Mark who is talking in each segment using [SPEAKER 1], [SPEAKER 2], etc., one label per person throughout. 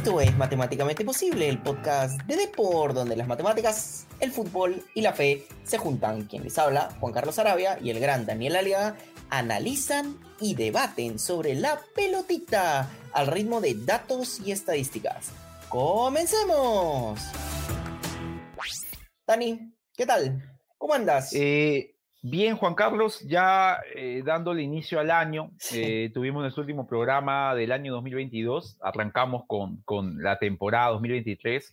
[SPEAKER 1] Esto es Matemáticamente Posible, el podcast de Deport, donde las matemáticas, el fútbol y la fe se juntan. Quien les habla, Juan Carlos Arabia y el gran Daniel Aliaga, analizan y debaten sobre la pelotita al ritmo de datos y estadísticas. ¡Comencemos! Dani, ¿qué tal? ¿Cómo andas?
[SPEAKER 2] Eh, Bien, Juan Carlos, ya eh, dándole inicio al año, eh, tuvimos nuestro último programa del año 2022, arrancamos con, con, la temporada 2023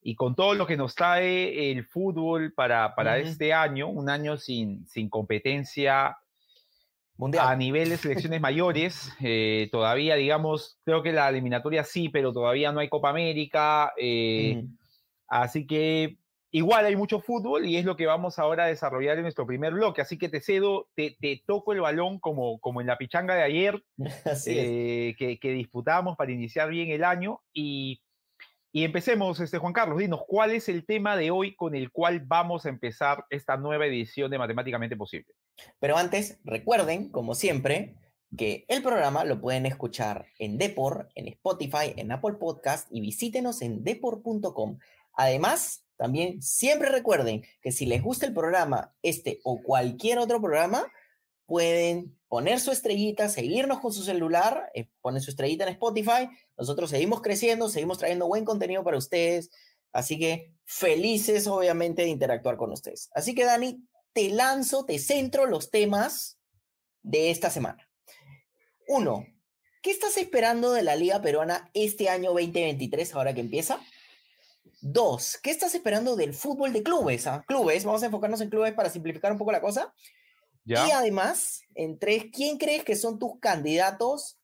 [SPEAKER 2] y con todo lo que nos trae el fútbol para, para este año, un año sin, sin competencia Mundial. a nivel de selecciones mayores, eh, todavía digamos, creo que la eliminatoria sí, pero todavía no hay Copa América, así que Igual hay mucho fútbol y es lo que vamos ahora a desarrollar en nuestro primer bloque. Así que te cedo, te, toco el balón como, como en la pichanga de ayer eh, que, que, disputamos para iniciar bien el año. Y, y, empecemos, este, Juan Carlos, dinos, ¿cuál es el tema de hoy con el cual vamos a empezar esta nueva edición de Matemáticamente Posible?
[SPEAKER 1] Pero antes, recuerden, como siempre, que el programa lo pueden escuchar en Depor, en Spotify, en Apple Podcast y visítenos en depor.com. Además, también siempre recuerden que si les gusta el programa, este o cualquier otro programa, pueden poner su estrellita, seguirnos con su celular, eh, ponen su estrellita en Spotify. Nosotros seguimos creciendo, seguimos trayendo buen contenido para ustedes. Así que felices, obviamente, de interactuar con ustedes. Así que, Dani, te lanzo, te centro los temas de esta semana. Uno, ¿qué estás esperando de la Liga Peruana este año 2023, ahora que empieza? Dos, ¿qué estás esperando del fútbol de clubes? Ah? Clubes, vamos a enfocarnos en clubes para simplificar un poco la cosa. Y además, en tres, ¿quién crees que son tus candidatos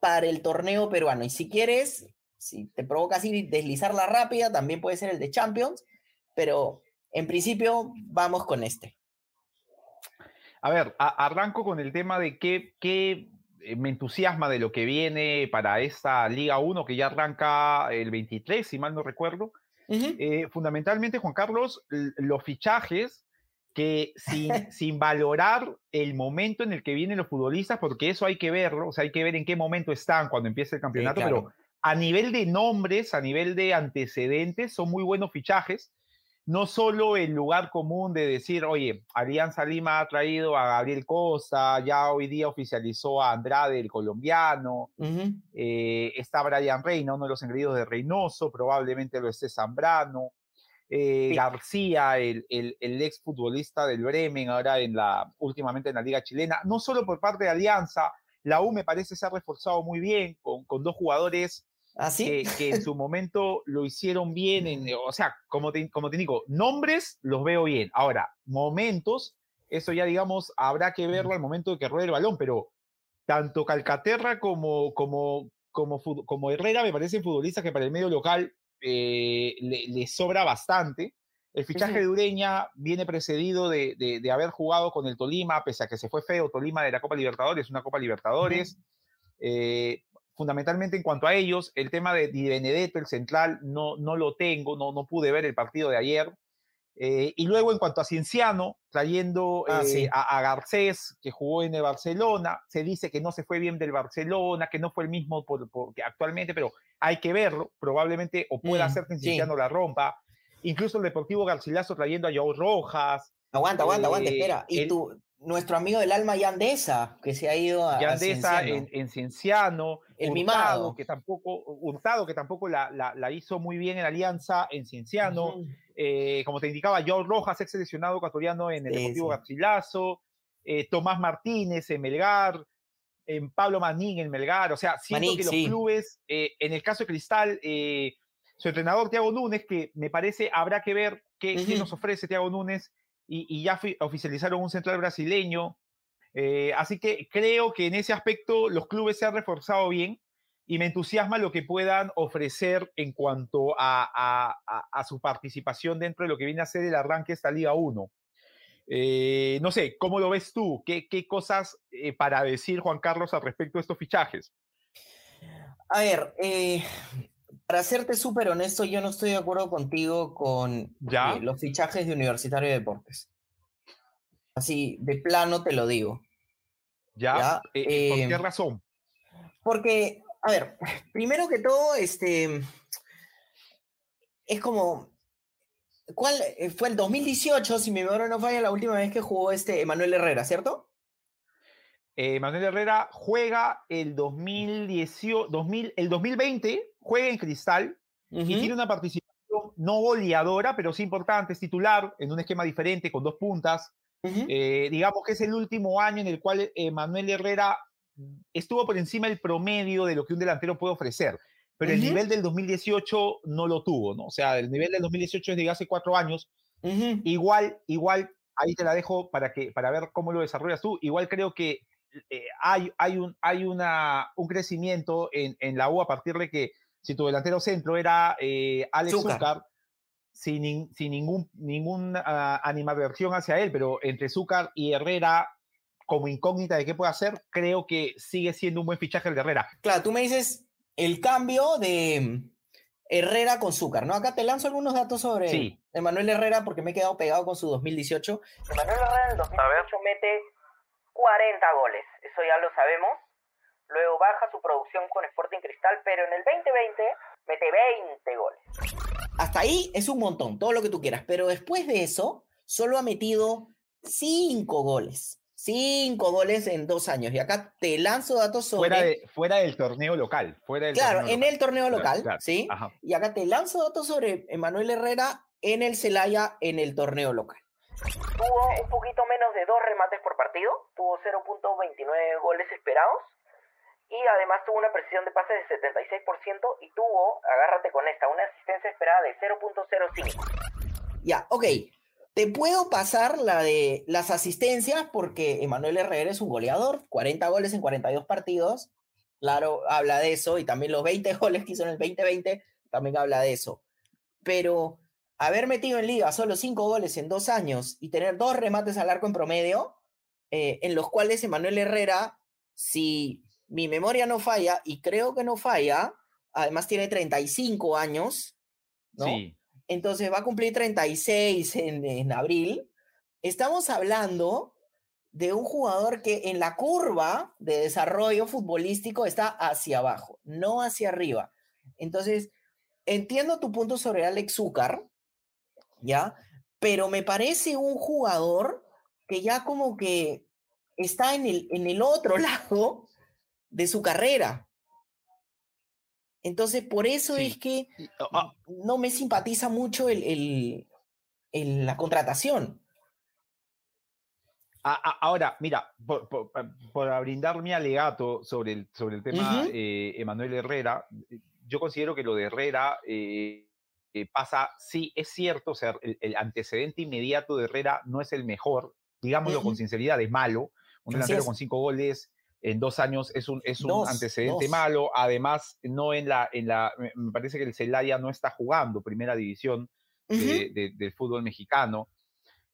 [SPEAKER 1] para el torneo peruano? Y si quieres, si te provoca así deslizarla rápida, también puede ser el de Champions, pero en principio vamos con este.
[SPEAKER 2] A ver, arranco con el tema de qué, qué eh, me entusiasma de lo que viene para esta Liga 1 que ya arranca el 23, si mal no recuerdo. Eh, fundamentalmente, Juan Carlos, los fichajes que sin, sin valorar el momento en el que vienen los futbolistas, porque eso hay que verlo, o sea, hay que ver en qué momento están cuando empiece el campeonato, pero a nivel de nombres, a nivel de antecedentes, son muy buenos fichajes no solo el lugar común de decir, oye, Alianza Lima ha traído a Gabriel Costa, ya hoy día oficializó a Andrade, el colombiano, eh, está Brian Reina, uno de los engreídos de Reynoso, probablemente lo esté Zambrano, eh, García, el, el, el, ex futbolista del Bremen, ahora en la, últimamente en la Liga Chilena, no solo por parte de Alianza, la U me parece se ha reforzado muy bien con, con dos jugadores
[SPEAKER 1] ¿Así?
[SPEAKER 2] ¿Ah, que, en su momento lo hicieron bien, en, o sea, como te, como te digo, nombres los veo bien. Ahora, momentos, eso ya digamos, habrá que verlo al momento de que ruede el balón, pero tanto Calcaterra como, como, como, como Herrera me parecen futbolistas que para el medio local eh, le, sobra bastante. El fichaje de Ureña viene precedido de, de, haber jugado con el Tolima, pese a que se fue feo Tolima de la Copa Libertadores, una Copa Libertadores. eh, fundamentalmente en cuanto a ellos, el tema de Di Benedetto, el central, no, no lo tengo, no, no pude ver el partido de ayer. Eh, y luego en cuanto a Cienciano, trayendo ah, eh, a, Garcés, que jugó en el Barcelona, se dice que no se fue bien del Barcelona, que no fue el mismo por, actualmente, pero hay que verlo, probablemente o pueda mm, ser que Cienciano la rompa. Incluso el Deportivo Garcilaso trayendo a Joao Rojas.
[SPEAKER 1] Aguanta, aguanta, aguanta, eh, espera. ¿Y tú, nuestro amigo del alma Yandesa, que se ha ido a,
[SPEAKER 2] Yandesa en, Cienciano,
[SPEAKER 1] el mimado.
[SPEAKER 2] que tampoco Hurtado que tampoco la, la, hizo muy bien en Alianza en Cienciano, eh, como te indicaba George Rojas, ex seleccionado ecuatoriano en el Deportivo Garcilaso, eh, Tomás Martínez en Melgar, en Pablo Manín en Melgar, o sea, siento que los clubes, eh, en el caso de Cristal, su entrenador Tiago Núñez, que me parece habrá que ver qué, qué nos ofrece Tiago Núñez y, ya oficializaron un central brasileño. Eh, así que creo que en ese aspecto los clubes se han reforzado bien y me entusiasma lo que puedan ofrecer en cuanto a, su participación dentro de lo que viene a ser el arranque de esta Liga 1. Eh, no sé, ¿cómo lo ves tú? ¿Qué, cosas eh, para decir, Juan Carlos, al respecto de estos fichajes?
[SPEAKER 1] A ver, para serte súper honesto, yo no estoy de acuerdo contigo con
[SPEAKER 2] ¿Ya?
[SPEAKER 1] Eh, los fichajes de Universitario de Deportes. Así, de plano te lo digo.
[SPEAKER 2] ¿Ya? Eh, ¿Por qué
[SPEAKER 1] em,
[SPEAKER 2] razón?
[SPEAKER 1] Porque, a ver, primero que todo, este, es como, ¿cuál eh, fue el 2018, si mi memoria no falla, la última vez que jugó este Emanuel Herrera, ¿cierto?
[SPEAKER 2] Eh, Manuel Herrera juega el 2018, 2000, el 2020, juega en Cristal y tiene una participación no goleadora, pero sí importante, es titular en un esquema diferente con dos puntas. Eh, digamos que es el último año en el cual eh, Manuel Herrera estuvo por encima del promedio de lo que un delantero puede ofrecer, pero el nivel del 2018 no lo tuvo, ¿no? O sea, el nivel del 2018 es de hace cuatro años. Igual, igual, ahí te la dejo para, que, para ver cómo lo desarrollas tú. Igual creo que eh, hay, hay, un, hay una, un crecimiento en, en, la U a partir de que si tu delantero centro era eh, Alex Zúcar, sin, sin ningún, ninguna animadversión hacia él, pero entre Zúcar y Herrera como incógnita de qué puede hacer, creo que sigue siendo un buen fichaje el de Herrera.
[SPEAKER 1] Claro, tú me dices el cambio de Herrera con Zúcar, ¿no? Acá te lanzo algunos datos sobre sí. Emanuel Herrera porque me he quedado pegado con su 2018. Emanuel Herrera en el 2018 mete 40 goles, eso ya lo sabemos. Luego baja su producción con Sporting Cristal, pero en el 2020 mete 20 goles. Hasta ahí es un montón, todo lo que tú quieras, pero después de eso solo ha metido 5 goles. 5 goles en dos años. Y acá te lanzo datos sobre.
[SPEAKER 2] Fuera, de, fuera del torneo local. Fuera del
[SPEAKER 1] claro, en el torneo local, ¿sí? Y acá te lanzo datos sobre Emanuel Herrera en el Celaya en el torneo local. Tuvo un poquito menos de dos remates por partido, tuvo 0.29 goles esperados y además tuvo una precisión de pase de 76% y tuvo, agárrate con esta, una asistencia esperada de 0.05. Ya, ok. Te puedo pasar la de las asistencias porque Emanuel Herrera es un goleador, 40 goles en 42 partidos. Claro, habla de eso y también los 20 goles que hizo en el 2020 también habla de eso. Pero haber metido en liga solo cinco goles en dos años y tener dos remates al arco en promedio, eh, en los cuales Emanuel Herrera, si mi memoria no falla, y creo que no falla, además tiene 35 años, ¿no? Sí. Entonces va a cumplir 36 en, en abril. Estamos hablando de un jugador que en la curva de desarrollo futbolístico está hacia abajo, no hacia arriba. Entonces, entiendo tu punto sobre Alex Zúcar, ¿ya? Pero me parece un jugador que ya como que está en el, en el otro lado de su carrera. Entonces, por eso es que ah, no me simpatiza mucho el, el, la contratación.
[SPEAKER 2] Ahora, mira, por, por, brindar mi alegato sobre el, sobre el tema eh, Emanuel Herrera, yo considero que lo de Herrera eh, eh, pasa, sí, es cierto, o sea, el, antecedente inmediato de Herrera no es el mejor, digámoslo con sinceridad, es malo. Un delantero con cinco goles en dos años es un, es un antecedente malo. Además, no en la, en la, me parece que el Celaya no está jugando primera división del fútbol mexicano.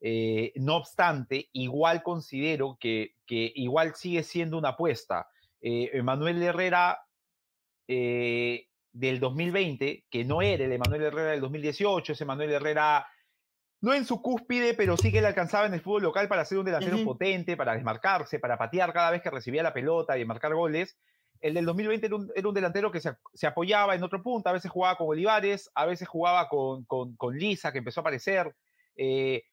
[SPEAKER 2] Eh, no obstante, igual considero que, que igual sigue siendo una apuesta. Eh, Manuel Herrera eh, del 2020, que no era el Emanuel Herrera del 2018, ese Emanuel Herrera no en su cúspide, pero sí que le alcanzaba en el fútbol local para ser un delantero potente, para desmarcarse, para patear cada vez que recibía la pelota y marcar goles. El del 2020 era un, delantero que se, apoyaba en otro punto, a veces jugaba con Olivares, a veces jugaba con, con, Lisa, que empezó a aparecer. Eh,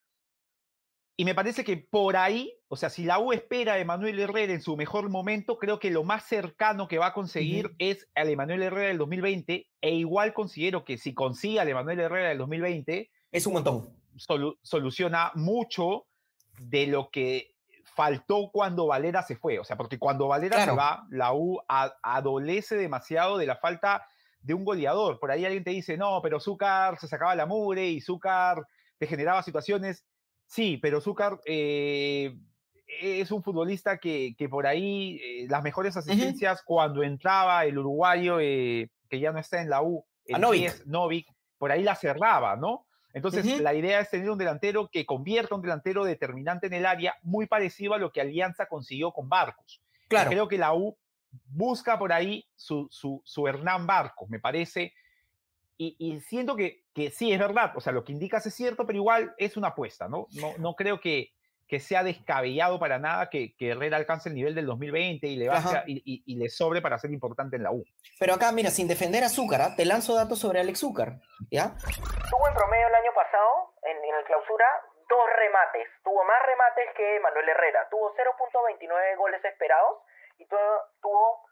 [SPEAKER 2] y me parece que por ahí, o sea, si la U espera a Emanuel Herrera en su mejor momento, creo que lo más cercano que va a conseguir es al Emanuel Herrera del 2020, e igual considero que si consigue al Emanuel Herrera del 2020...
[SPEAKER 1] Es un montón.
[SPEAKER 2] soluciona mucho de lo que faltó cuando Valera se fue. O sea, porque cuando Valera se va, la U adolece demasiado de la falta de un goleador. Por ahí alguien te dice, no, pero Zúcar se sacaba la mure y Zúcar te generaba situaciones Sí, pero Zúcar eh, es un futbolista que, que por ahí eh, las mejores asistencias cuando entraba el uruguayo eh, que ya no está en la U, el Novik. por ahí la cerraba, ¿no? Entonces, la idea es tener un delantero que convierta un delantero determinante en el área, muy parecido a lo que Alianza consiguió con Barcos. Claro. creo que la U busca por ahí su, su, su Hernán Barcos, me parece y, siento que, que, sí, es verdad, o sea, lo que indicas es cierto, pero igual es una apuesta, ¿no? No, no creo que, que sea descabellado para nada que, que Herrera alcance el nivel del 2020 y le, baje, y, y, le sobre para ser importante en la U.
[SPEAKER 1] Pero acá, mira, sin defender a Zúcar, ¿ah? te lanzo datos sobre Alex Zúcar, ¿ya? Tuvo en promedio el año pasado, en, en el clausura, dos remates. Tuvo más remates que Manuel Herrera. Tuvo 0.29 goles esperados y tuvo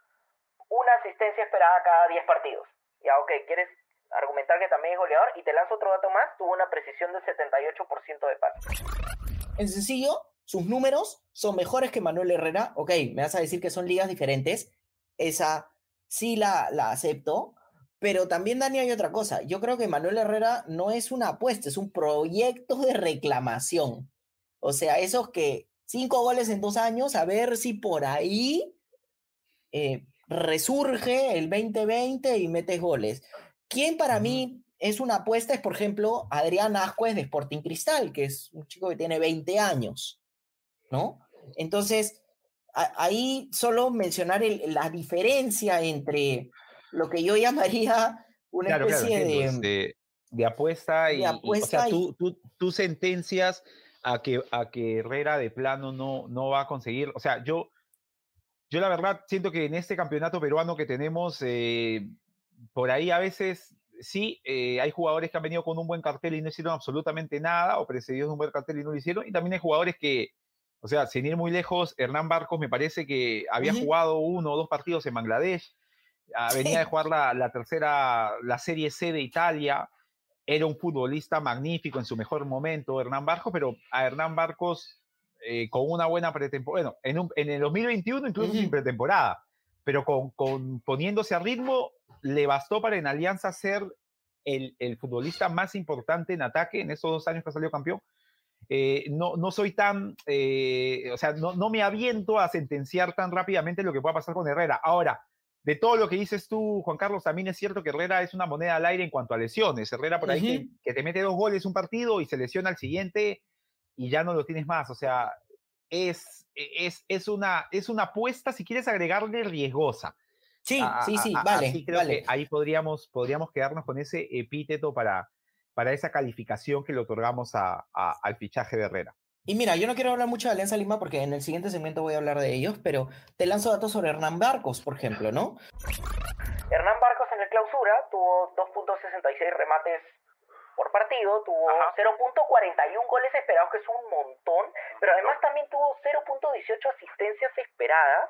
[SPEAKER 1] una asistencia esperada cada 10 partidos. Ya, ok, ¿quieres argumentar que también es goleador? Y te lanzo otro dato más, tuvo una precisión del 78% de pases. En sencillo, sus números son mejores que Manuel Herrera. Ok, me vas a decir que son ligas diferentes. Esa sí la, la acepto. Pero también, Dani, hay otra cosa. Yo creo que Manuel Herrera no es una apuesta, es un proyecto de reclamación. O sea, esos que cinco goles en dos años, a ver si por ahí eh, resurge el 2020 y metes goles. ¿Quién para mí es una apuesta? Es, por ejemplo, Adrián Ascuez de Sporting Cristal, que es un chico que tiene 20 años, ¿no? Entonces, ahí solo mencionar la diferencia entre lo que yo llamaría una especie
[SPEAKER 2] de, de, apuesta y, o sea, tú, tú, tú, sentencias a que, a que Herrera de plano no, no va a conseguir, o sea, yo, yo la verdad siento que en este campeonato peruano que tenemos, eh, por ahí a veces sí, eh, hay jugadores que han venido con un buen cartel y no hicieron absolutamente nada, o precedidos de un buen cartel y no lo hicieron, y también hay jugadores que, o sea, sin ir muy lejos, Hernán Barcos me parece que había jugado uno o dos partidos en Bangladesh, ah, venía de jugar la, la, tercera, la Serie C de Italia, era un futbolista magnífico en su mejor momento, Hernán Barcos, pero a Hernán Barcos eh, con una buena pretemporada, bueno, en, en, el 2021 incluso sin pretemporada, pero con, con, poniéndose a ritmo, le bastó para en Alianza ser el, el, futbolista más importante en ataque en esos dos años que ha salido campeón. Eh, no, no soy tan, eh, o sea, no, no me aviento a sentenciar tan rápidamente lo que pueda pasar con Herrera. Ahora, de todo lo que dices tú, Juan Carlos, también es cierto que Herrera es una moneda al aire en cuanto a lesiones. Herrera por ahí que, que, te mete dos goles un partido y se lesiona al siguiente, y ya no lo tienes más. O sea, es, es, es, una, es una apuesta, si quieres agregarle, riesgosa.
[SPEAKER 1] Sí, sí, sí, vale. vale.
[SPEAKER 2] ahí podríamos, podríamos quedarnos con ese epíteto para, para esa calificación que le otorgamos a, al fichaje de Herrera.
[SPEAKER 1] Y mira, yo no quiero hablar mucho de Alianza Lima porque en el siguiente segmento voy a hablar de ellos, pero te lanzo datos sobre Hernán Barcos, por ejemplo, ¿no? Hernán Barcos en el clausura tuvo 2.66 remates por partido, tuvo 0.41 goles esperados, que es un montón, pero además también tuvo 0.18 asistencias esperadas,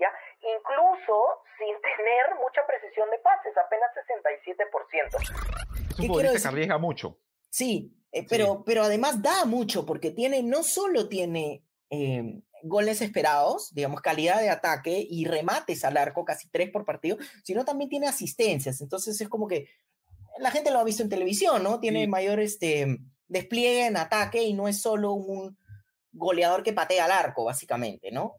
[SPEAKER 1] ¿ya? Incluso sin tener mucha precisión de pases, apenas 67%.
[SPEAKER 2] Es un futbolista que arriesga mucho.
[SPEAKER 1] Sí, eh, pero, sí, pero además da mucho, porque tiene, no solo tiene eh, goles esperados, digamos, calidad de ataque y remates al arco, casi tres por partido, sino también tiene asistencias. Entonces es como que la gente lo ha visto en televisión, ¿no? Tiene mayor este, despliegue en ataque y no es solo un goleador que patea al arco, básicamente, ¿no?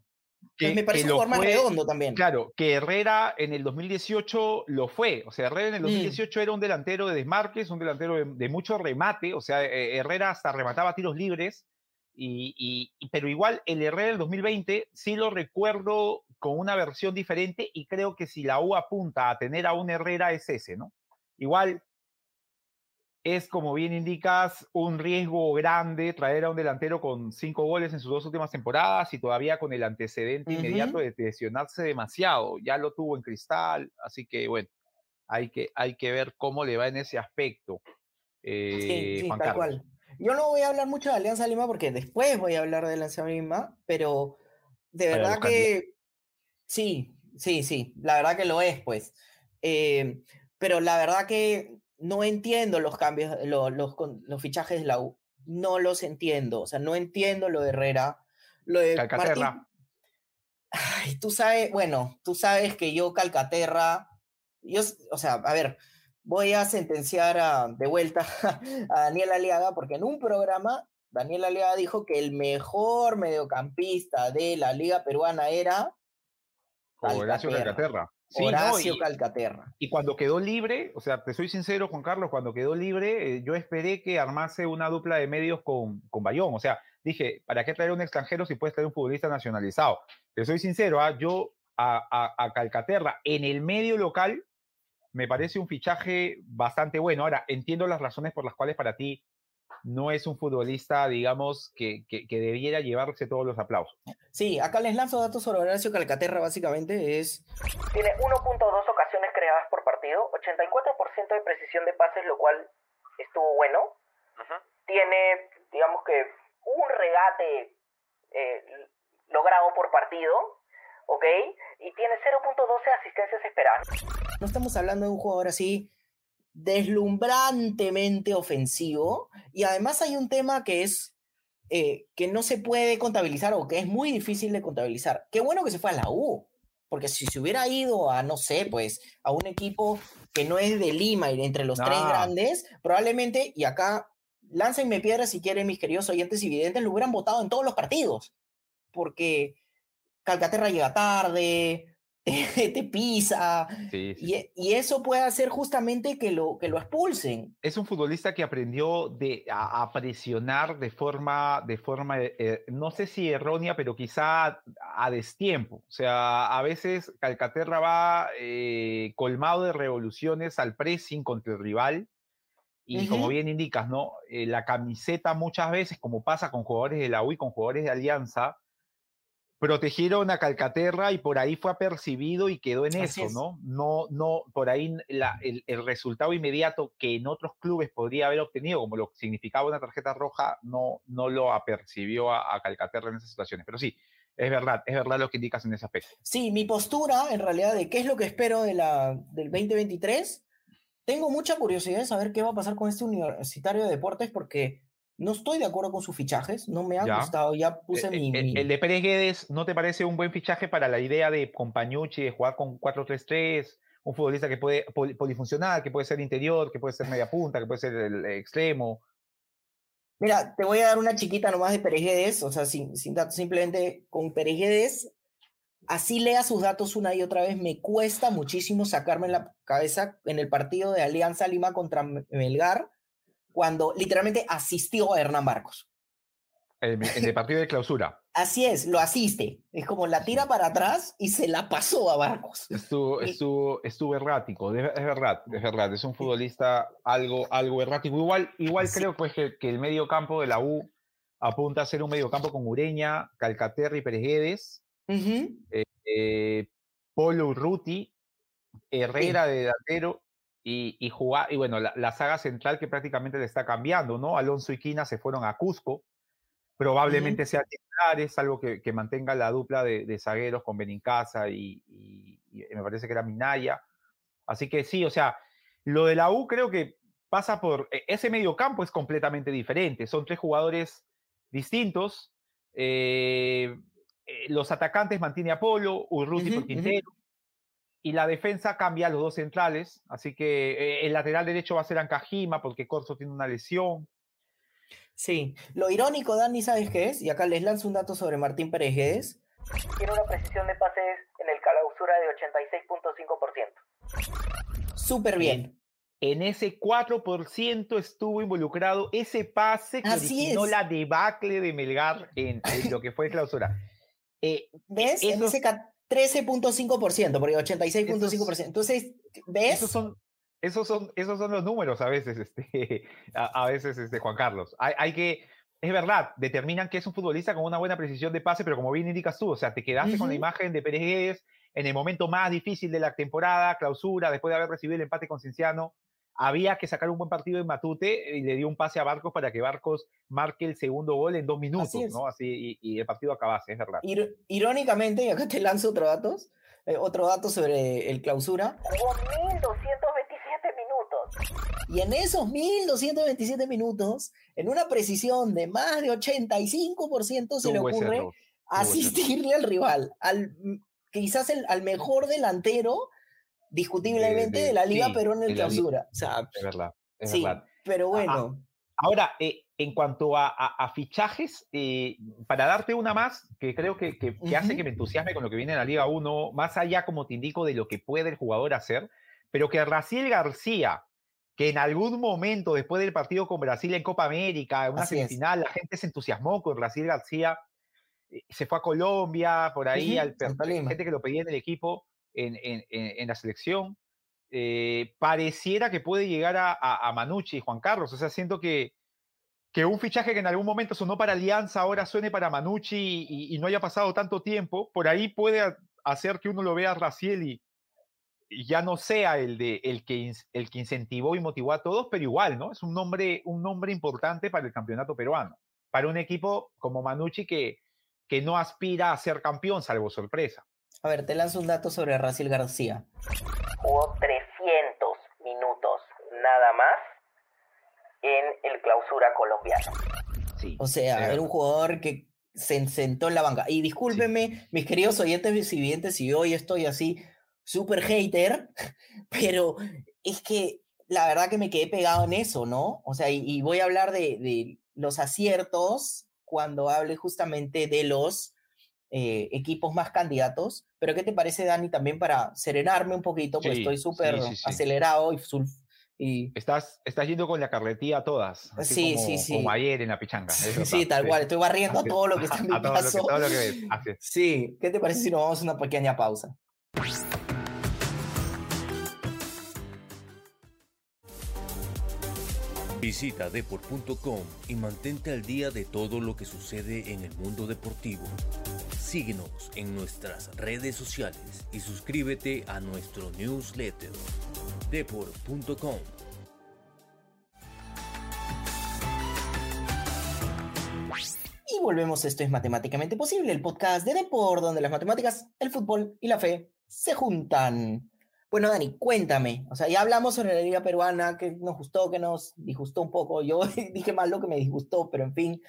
[SPEAKER 1] Que, me parece un jugador más redondo también.
[SPEAKER 2] Claro, que Herrera en el 2018 lo fue. O sea, Herrera en el 2018 mm. era un delantero de desmarques, un delantero de, de, mucho remate. O sea, eh, Herrera hasta remataba tiros libres. Y, y, pero igual el Herrera del 2020 sí lo recuerdo con una versión diferente y creo que si la U apunta a tener a un Herrera es ese, ¿no? Igual es, como bien indicas, un riesgo grande traer a un delantero con cinco goles en sus dos últimas temporadas y todavía con el antecedente uh -huh. inmediato de lesionarse demasiado. Ya lo tuvo en Cristal, así que bueno, hay que, hay que ver cómo le va en ese aspecto. Eh,
[SPEAKER 1] sí, sí, Juan tal Carlos. cual. Yo no voy a hablar mucho de Alianza Lima porque después voy a hablar de Alianza Lima, pero de verdad que sí, sí, sí, la verdad que lo es, pues. Eh, pero la verdad que no entiendo los cambios, los, los, los, fichajes de la U. No los entiendo. O sea, no entiendo lo de Herrera. Lo de
[SPEAKER 2] Calcaterra.
[SPEAKER 1] Martín... Ay, tú sabes, bueno, tú sabes que yo, Calcaterra, yo, o sea, a ver, voy a sentenciar a, de vuelta a Daniel Aliaga, porque en un programa, Daniel Aliaga dijo que el mejor mediocampista de la Liga Peruana era.
[SPEAKER 2] Horacio Calcaterra.
[SPEAKER 1] Sí, Horacio no, y, Calcaterra.
[SPEAKER 2] Y cuando quedó libre, o sea, te soy sincero, Juan Carlos, cuando quedó libre, eh, yo esperé que armase una dupla de medios con, con Bayón. O sea, dije, ¿para qué traer un extranjero si puedes traer un futbolista nacionalizado? Te soy sincero, ¿eh? yo a, a, a, Calcaterra en el medio local me parece un fichaje bastante bueno. Ahora, entiendo las razones por las cuales para ti no es un futbolista, digamos, que, que, debiera llevarse todos los aplausos.
[SPEAKER 1] Sí, acá les lanzo datos sobre Horacio Calcaterra, básicamente es... Tiene 1.2 ocasiones creadas por partido, 84% de precisión de pases, lo cual estuvo bueno. Tiene, digamos que, un regate eh, logrado por partido, ¿ok? Y tiene 0.12 asistencias esperadas. No estamos hablando de un jugador así deslumbrantemente ofensivo. Y además hay un tema que es eh, que no se puede contabilizar o que es muy difícil de contabilizar. Qué bueno que se fue a la U, porque si se hubiera ido a, no sé, pues a un equipo que no es de Lima y entre los tres grandes, probablemente, y acá láncenme piedras si quieren mis queridos oyentes y videntes, lo hubieran votado en todos los partidos, porque Calcaterra llega tarde, te, pisa. Y, eso puede hacer justamente que lo, que lo expulsen.
[SPEAKER 2] Es un futbolista que aprendió de, a, presionar de forma, de forma eh, eh, no sé si errónea, pero quizá a destiempo. O sea, a veces Calcaterra va eh, colmado de revoluciones al pressing contra el rival. Y como bien indicas, ¿no? la camiseta muchas veces, como pasa con jugadores de la U y con jugadores de Alianza, protegieron a Calcaterra y por ahí fue apercibido y quedó en eso, ¿no? No, no, por ahí el, resultado inmediato que en otros clubes podría haber obtenido, como lo significaba una tarjeta roja, no, no lo apercibió a, Calcaterra en esas situaciones. Pero sí, es verdad, es verdad lo que indicas en ese aspecto.
[SPEAKER 1] Sí, mi postura en realidad de qué es lo que espero de la, del 2023, tengo mucha curiosidad de saber qué va a pasar con este universitario de deportes porque no estoy de acuerdo con sus fichajes, no me ha gustado, ya puse
[SPEAKER 2] e,
[SPEAKER 1] mi,
[SPEAKER 2] El, de Pérez ¿no te parece un buen fichaje para la idea de Compañucci, de jugar con 4-3-3? Un futbolista que puede polifuncionar, que puede ser interior, que puede ser media punta, que puede ser el extremo.
[SPEAKER 1] Mira, te voy a dar una chiquita nomás de Pereguedes, o sea, sin, sin datos, simplemente con Pereguedes, así lea sus datos una y otra vez, me cuesta muchísimo sacarme la cabeza en el partido de Alianza Lima contra Melgar, cuando literalmente asistió a Hernán Barcos.
[SPEAKER 2] En, el partido de clausura.
[SPEAKER 1] Así es, lo asiste. Es como la tira para atrás y se la pasó a Barcos.
[SPEAKER 2] Estuvo, estuvo, estuvo errático, es verdad, es verdad. Es un futbolista algo, algo errático. Igual, igual creo pues, que, que, el medio campo de la U apunta a ser un medio campo con Ureña, Calcaterra y Pereguedes. Eh, eh, Polo Urruti, Herrera de delantero y, jugar, y bueno, la, saga central que prácticamente le está cambiando, ¿no? Alonso y Quina se fueron a Cusco, probablemente sean titulares, algo que, que, mantenga la dupla de, de zagueros con Benincasa y, y, me parece que era Minaya. Así que sí, o sea, lo de la U creo que pasa por, e, ese medio campo es completamente diferente, son tres jugadores distintos, eh, eh, los atacantes mantiene Apolo, Urruti por Quintero, y la defensa cambia a los dos centrales, así que eh, el lateral derecho va a ser Ancajima porque Corso tiene una lesión.
[SPEAKER 1] Sí, lo irónico, Dani, ¿sabes qué es? Y acá les lanzo un dato sobre Martín Pérez Tiene una precisión de pases en el clausura de 86.5%. Súper bien.
[SPEAKER 2] En ese 4% estuvo involucrado ese pase que originó la debacle de Melgar en, lo que fue clausura.
[SPEAKER 1] Eh, ¿Ves? En ese 13.5%, porque 86.5%. Entonces, ¿ves?
[SPEAKER 2] Esos son, esos son, esos son los números a veces, este, a, veces, este, Juan Carlos. Hay, hay, que, es verdad, determinan que es un futbolista con una buena precisión de pase, pero como bien indicas tú, o sea, te quedaste con la imagen de Pérez en el momento más difícil de la temporada, clausura, después de haber recibido el empate con Cienciano, había que sacar un buen partido en Matute y le dio un pase a Barcos para que Barcos marque el segundo gol en dos minutos, ¿no? Así, y, el partido acabase, es verdad.
[SPEAKER 1] irónicamente, y acá te lanzo otro dato, eh, otro dato sobre el clausura. Jugó 1227 minutos. Y en esos 1227 minutos, en una precisión de más de 85%, se le ocurre asistirle al rival, al quizás el, al mejor delantero discutiblemente de, la Liga, pero en el clausura. O sea,
[SPEAKER 2] es verdad.
[SPEAKER 1] sí, pero bueno.
[SPEAKER 2] Ahora, eh, en cuanto a, fichajes, eh, para darte una más, que creo que, que, hace que me entusiasme con lo que viene en la Liga 1, más allá, como te indico, de lo que puede el jugador hacer, pero que Raciel García, que en algún momento, después del partido con Brasil en Copa América, en una semifinal, la gente se entusiasmó con Raciel García, eh, se fue a Colombia, por ahí, al, gente que lo pedía en el equipo, en, la selección. Eh, pareciera que puede llegar a, Manucci y Juan Carlos. O sea, siento que que un fichaje que en algún momento sonó para Alianza ahora suene para Manucci y, no haya pasado tanto tiempo, por ahí puede hacer que uno lo vea a Racieli y ya no sea el, de, el, que, el que incentivó y motivó a todos, pero igual, ¿no? Es un nombre, un nombre importante para el campeonato peruano, para un equipo como Manucci que, que no aspira a ser campeón, salvo sorpresa.
[SPEAKER 1] A ver, te lanzo un dato sobre Raciel García.
[SPEAKER 3] Jugó 300 minutos nada más en el clausura colombiano.
[SPEAKER 1] Sí, o sea, era un jugador que se sentó en la banca. Y discúlpenme, mis queridos oyentes y videntes, si hoy estoy así súper hater, pero es que la verdad que me quedé pegado en eso, ¿no? O sea, y, voy a hablar de, los aciertos cuando hable justamente de los eh, equipos más candidatos. Pero ¿qué te parece, Dani, también para serenarme un poquito? Pues estoy súper acelerado y y...
[SPEAKER 2] Estás, estás yendo con la carretilla todas.
[SPEAKER 1] sí, sí, sí.
[SPEAKER 2] Como ayer en la pichanga.
[SPEAKER 1] Sí, tal cual. Estoy barriendo todo lo que está en mi paso. Todo lo que, ves. Sí. ¿Qué te parece si nos vamos a una pequeña pausa?
[SPEAKER 4] Visita deport.com y mantente al día de todo lo que sucede en el mundo deportivo. Síguenos en nuestras redes sociales y suscríbete a nuestro newsletter deport.com.
[SPEAKER 1] Y volvemos, esto es Matemáticamente Posible, el podcast de Deport, donde las matemáticas, el fútbol y la fe se juntan. Bueno, Dani, cuéntame. O sea, ya hablamos sobre la liga peruana, que nos gustó, que nos disgustó un poco. Yo dije más lo que me disgustó, pero en fin.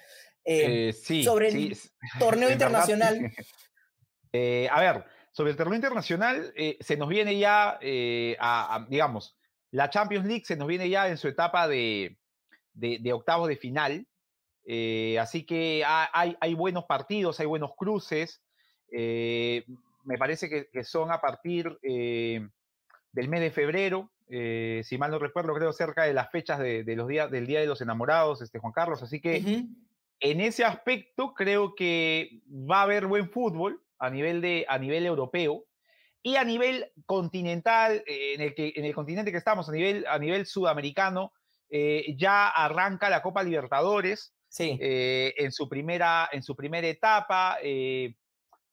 [SPEAKER 1] Eh, eh, sí, sobre el torneo internacional.
[SPEAKER 2] Eh, a ver, sobre el torneo internacional, se nos viene ya, a, digamos, la Champions League se nos viene ya en su etapa de, de, octavos de final. así que hay, hay, buenos partidos, hay buenos cruces. me parece que, que, son a partir del mes de febrero, eh, si mal no recuerdo, creo cerca de las fechas de, los días, del Día de los Enamorados, este, Juan Carlos. Así que en ese aspecto creo que va a haber buen fútbol a nivel, de, a nivel europeo y a nivel continental, eh, en, el que, en el continente que estamos, a nivel, a nivel sudamericano, eh, ya arranca la Copa Libertadores sí. en, su primera, en su primera etapa.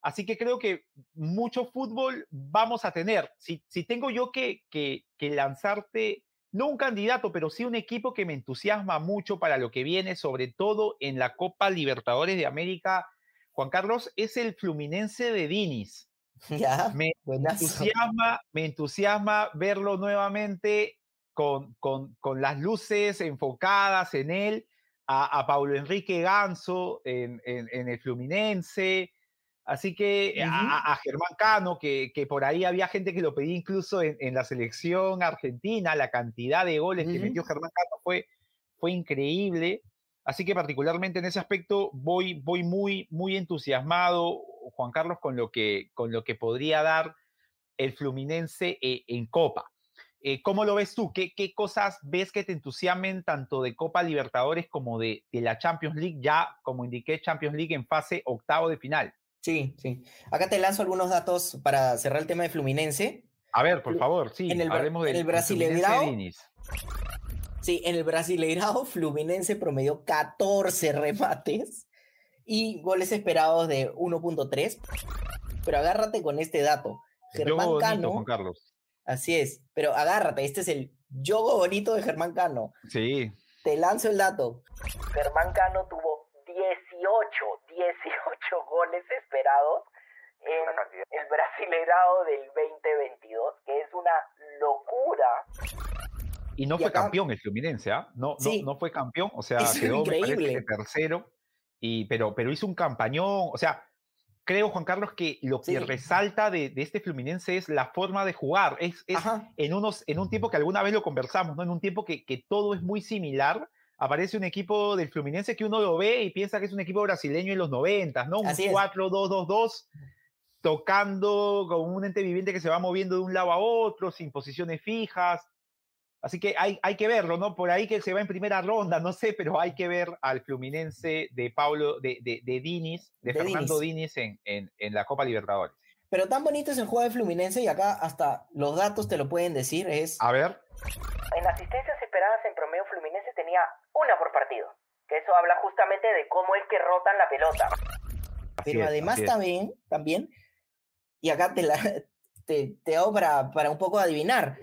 [SPEAKER 2] Así que creo que mucho fútbol vamos a tener. Si, si tengo yo que, que, lanzarte, no un candidato, pero sí un equipo que me entusiasma mucho para lo que viene, sobre todo en la Copa Libertadores de América, Juan Carlos, es el Fluminense de Dinis.
[SPEAKER 1] Ya,
[SPEAKER 2] me, entusiasma, me entusiasma verlo nuevamente con, con, con, las luces enfocadas en él, a, a Paulo Enrique Ganso en, en, en el Fluminense, Así que eh, a, Germán Cano, que, que, por ahí había gente que lo pedía incluso en, la selección argentina, la cantidad de goles que metió Germán Cano fue, fue increíble. Así que particularmente en ese aspecto voy, voy muy, muy entusiasmado, Juan Carlos, con lo que, con lo que podría dar el Fluminense eh, en Copa. Eh, ¿Cómo lo ves tú? ¿Qué, ¿Qué, cosas ves que te entusiasmen tanto de Copa Libertadores como de, de la Champions League, ya como indiqué, Champions League en fase octavo de final?
[SPEAKER 1] Sí, sí. Acá te lanzo algunos datos para cerrar el tema de Fluminense.
[SPEAKER 2] A ver, por favor, sí.
[SPEAKER 1] En el, hablemos del, Brasileirao. Sí, en el Brasileirao Fluminense promedió 14 remates y goles esperados de 1.3. Pero agárrate con este dato.
[SPEAKER 2] Germán Cano. Juan Carlos.
[SPEAKER 1] Así es, pero agárrate, este es el yogo bonito de Germán Cano.
[SPEAKER 2] Sí.
[SPEAKER 1] Te lanzo el dato.
[SPEAKER 3] Germán Cano tuvo 18, 18 goles esperados en el Brasileirado del 2022, que es una locura.
[SPEAKER 2] Y no fue campeón el Fluminense, ¿ah? No, no, no, fue campeón, o sea, quedó tercero, y, pero, pero hizo un campañón, o sea, creo, Juan Carlos, que lo que resalta de, de, este Fluminense es la forma de jugar. Es, es en, unos, en un tiempo que alguna vez lo conversamos, ¿no? En un tiempo que, que todo es muy similar, aparece un equipo del Fluminense que uno lo ve y piensa que es un equipo brasileño en los 90, ¿no? Un 4-2-2-2, tocando como un ente viviente que se va moviendo de un lado a otro, sin posiciones fijas. Así que hay, hay que verlo, ¿no? Por ahí que se va en primera ronda, no sé, pero hay que ver al Fluminense de Pablo, de, de, de Dinis, de, Fernando Dinis, en, en, en la Copa Libertadores.
[SPEAKER 1] Pero tan bonito es el juego de Fluminense y acá hasta los datos te lo pueden decir, es...
[SPEAKER 2] A ver.
[SPEAKER 3] En asistencias esperadas en promedio Fluminense tenía una por partido. que eso habla justamente de cómo es que rotan la pelota.
[SPEAKER 1] Pero además también, también, y acá te, la, te, te hago para, para un poco adivinar,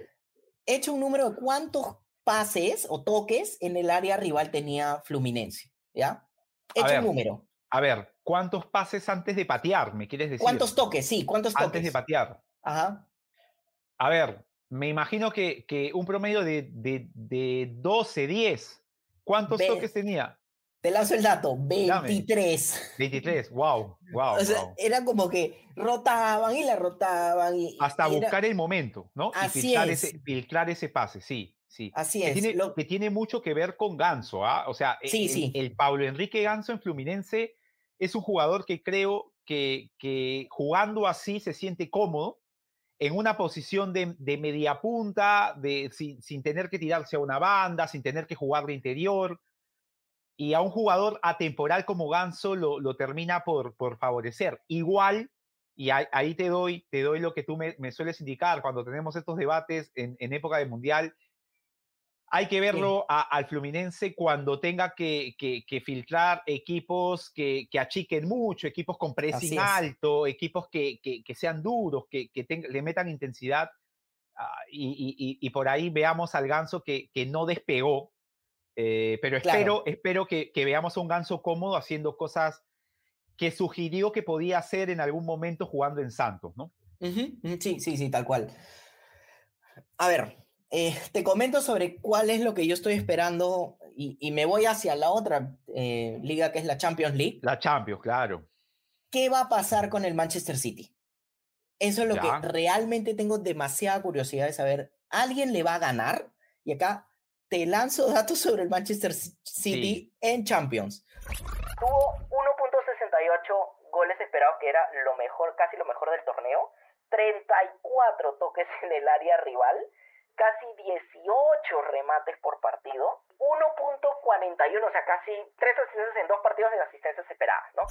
[SPEAKER 1] he hecho un número de cuántos pases o toques en el área rival tenía Fluminense, ¿ya? He hecho un número.
[SPEAKER 2] A ver, ¿cuántos pases antes de patear, me quieres decir?
[SPEAKER 1] ¿Cuántos toques? Sí, ¿cuántos toques?
[SPEAKER 2] Antes de patear.
[SPEAKER 1] Ajá.
[SPEAKER 2] A ver, me imagino que, que un promedio de, de, de 12, 10. ¿Cuántos toques tenía?
[SPEAKER 1] Te lanzo el dato, 23.
[SPEAKER 2] 23, wow, wow.
[SPEAKER 1] O sea, era como que rotaban y la rotaban. Y
[SPEAKER 2] Hasta buscar el momento, ¿no?
[SPEAKER 1] Así
[SPEAKER 2] y filtrar,
[SPEAKER 1] es.
[SPEAKER 2] Ese, filtrar ese pase, sí, sí.
[SPEAKER 1] Así
[SPEAKER 2] que
[SPEAKER 1] es.
[SPEAKER 2] Tiene,
[SPEAKER 1] Lo...
[SPEAKER 2] Que tiene mucho que ver con Ganso, ¿ah? O sea,
[SPEAKER 1] sí,
[SPEAKER 2] el,
[SPEAKER 1] sí.
[SPEAKER 2] el Pablo Enrique Ganso en Fluminense es un jugador que creo que, que jugando así se siente cómodo en una posición de, de media punta, de, sin, sin, tener que tirarse a una banda, sin tener que jugar de interior. Y a un jugador atemporal como Ganso lo, lo termina por, por, favorecer. Igual, y ahí, te, doy, te doy lo que tú me, me sueles indicar cuando tenemos estos debates en, en época de Mundial, hay que verlo a, al Fluminense cuando tenga que, que, que filtrar equipos que, que, achiquen mucho, equipos con pressing alto, equipos que, sean duros, que, le metan intensidad. Uh, y, y, y, por ahí veamos al ganso que, no despegó. Eh, pero espero, claro. espero que, veamos a un ganso cómodo haciendo cosas que sugirió que podía hacer en algún momento jugando en Santos, ¿no?
[SPEAKER 1] Uh -huh. Sí, sí, sí, tal cual. A ver, eh, te comento sobre cuál es lo que yo estoy esperando y, y me voy hacia la otra eh, liga que es la Champions League.
[SPEAKER 2] La Champions, claro.
[SPEAKER 1] ¿Qué va a pasar con el Manchester City? Eso es lo ya. que realmente tengo demasiada curiosidad de saber. ¿Alguien le va a ganar? Y acá te lanzo datos sobre el Manchester City sí. en Champions.
[SPEAKER 3] Tuvo 1.68 goles esperados, que era lo mejor, casi lo mejor del torneo. 34 toques en el área rival casi 18 remates por partido, 1.41, o sea, casi 3 asistencias en dos partidos de asistencias esperadas, ¿no?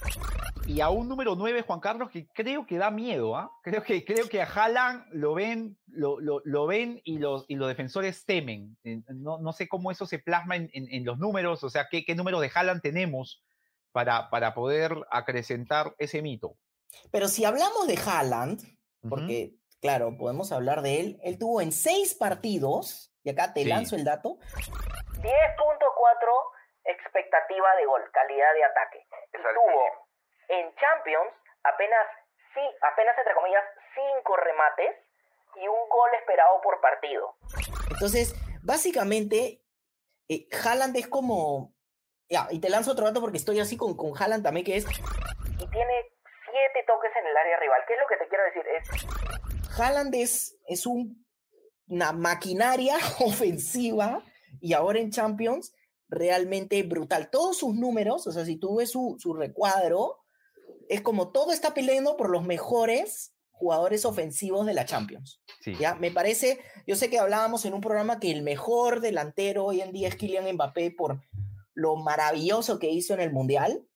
[SPEAKER 2] Y a un número 9, Juan Carlos, que creo que da miedo, ¿ah? ¿eh? Creo que, creo que a Haaland lo ven, lo, lo, lo, ven y los, y los defensores temen. No, no sé cómo eso se plasma en, en, en los números, o sea, qué, qué número de Haaland tenemos para, para poder acrecentar ese mito.
[SPEAKER 1] Pero si hablamos de Haaland, porque... Uh -huh claro, podemos hablar de él. Él tuvo en seis partidos, y acá te sí. lanzo el dato.
[SPEAKER 3] 10.4 expectativa de gol, calidad de ataque. Y tuvo en Champions apenas, sí, apenas entre comillas, cinco remates y un gol esperado por partido.
[SPEAKER 1] Entonces, básicamente, eh, Haaland es como... Ya, y te lanzo otro dato porque estoy así con, con Haaland también, que es...
[SPEAKER 3] Y tiene siete toques en el área rival. ¿Qué es lo que te quiero decir? Es
[SPEAKER 1] Haaland es, es un, una maquinaria ofensiva y ahora en Champions realmente brutal. Todos sus números, o sea, si tú ves su, su recuadro, es como todo está peleando por los mejores jugadores ofensivos de la Champions.
[SPEAKER 2] Sí.
[SPEAKER 1] ¿ya? Me parece, yo sé que hablábamos en un programa que el mejor delantero hoy en día es Kylian Mbappé por lo maravilloso que hizo en el Mundial.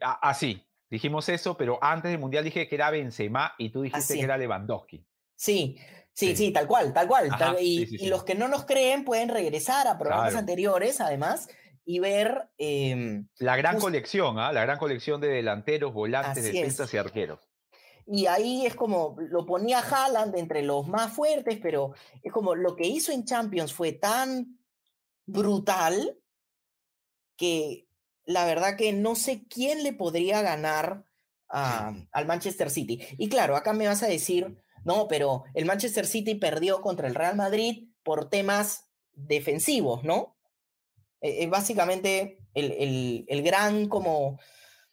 [SPEAKER 2] Ah, sí, dijimos eso, pero antes del Mundial dije que era Benzema y tú dijiste
[SPEAKER 1] Así.
[SPEAKER 2] que era Lewandowski.
[SPEAKER 1] Sí, sí, sí, sí, tal cual, tal cual.
[SPEAKER 2] Ajá,
[SPEAKER 1] tal, y,
[SPEAKER 2] sí, sí,
[SPEAKER 1] y, los que no nos creen pueden regresar a programas
[SPEAKER 2] Claro.
[SPEAKER 1] anteriores, además, y ver... eh,
[SPEAKER 2] La gran colección, ¿ah? La gran colección de delanteros, volantes, defensas
[SPEAKER 1] es.
[SPEAKER 2] y arqueros.
[SPEAKER 1] y ahí es como, lo ponía Haaland entre los más fuertes, pero es como lo que hizo en Champions fue tan brutal que la verdad que no sé quién le podría ganar a- al Manchester City. Y claro, acá me vas a decir, no, pero el Manchester City perdió contra el Real Madrid por temas defensivos, ¿no? Eh, Es básicamente el, el- el gran como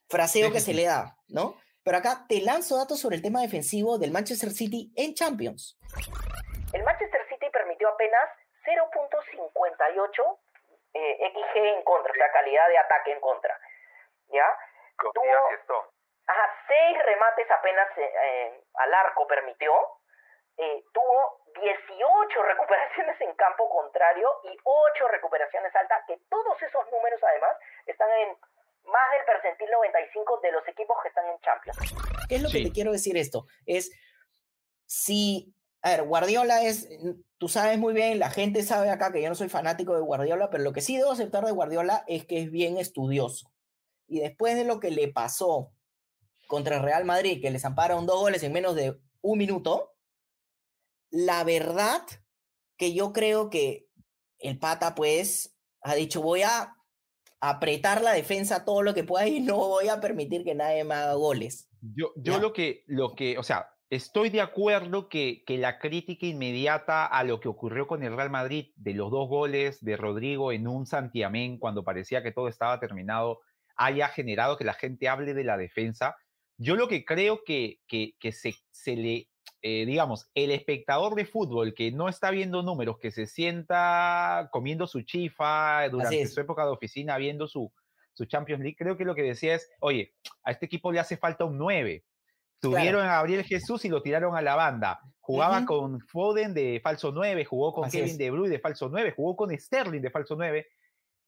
[SPEAKER 1] fraseo que se le da, ¿no? Pero acá te lanzo datos sobre el tema defensivo del Manchester City en Champions.
[SPEAKER 3] El Manchester City permitió apenas 0.58 eh, XG en contra, o sea, calidad de ataque en contra. ¿Ya? Tuvo-
[SPEAKER 5] esto.
[SPEAKER 3] Ajá, seis remates apenas eh, eh, al arco permitió. Eh, tuvo 18 recuperaciones en campo contrario y 8 recuperaciones altas, que todos esos números además están en más del percentil 95 de los equipos que están en Champions.
[SPEAKER 1] ¿Qué es lo que te quiero decir esto? Es si a ver, Guardiola es, tú sabes muy bien, la gente sabe acá que yo no soy fanático de Guardiola, pero lo que sí debo aceptar de Guardiola es que es bien estudioso. Y después de lo que le pasó contra el Real Madrid, que les ampararon dos goles en menos de un minuto, la verdad que yo creo que el pata pues ha dicho voy a apretar la defensa todo lo que pueda y no voy a permitir que nadie me haga goles.
[SPEAKER 2] Yo, yo lo que, lo que, o sea, estoy de acuerdo que, que, la crítica inmediata a lo que ocurrió con el Real Madrid de los dos goles de Rodrigo en un Santiamén cuando parecía que todo estaba terminado haya generado que la gente hable de la defensa. Yo lo que creo que, que, que se, se, le, eh, digamos, el espectador de fútbol que no está viendo números, que se sienta comiendo su chifa durante su época de oficina viendo su, su Champions League, creo que lo que decía es, oye, a este equipo le hace falta un 9 Tuvieron a Gabriel Jesús y lo tiraron a la banda. Jugaba con Foden de falso 9, jugó con Kevin De Bruyne de falso 9, jugó con Sterling de falso 9.